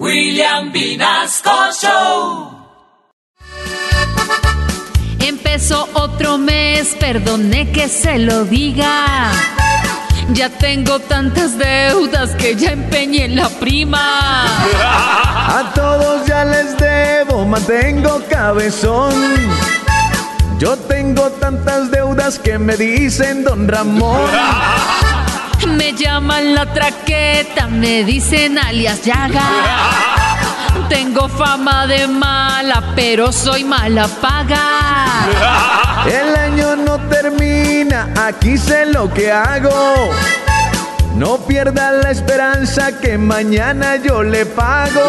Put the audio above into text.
William Vinasco Show. Empezó otro mes, perdone que se lo diga. Ya tengo tantas deudas que ya empeñé la prima. A todos ya les debo, mantengo cabezón. Yo tengo tantas deudas que me dicen don Ramón. Llaman la traqueta, me dicen alias Yaga. Tengo fama de mala, pero soy mala paga. El año no termina, aquí sé lo que hago. No pierda la esperanza que mañana yo le pago.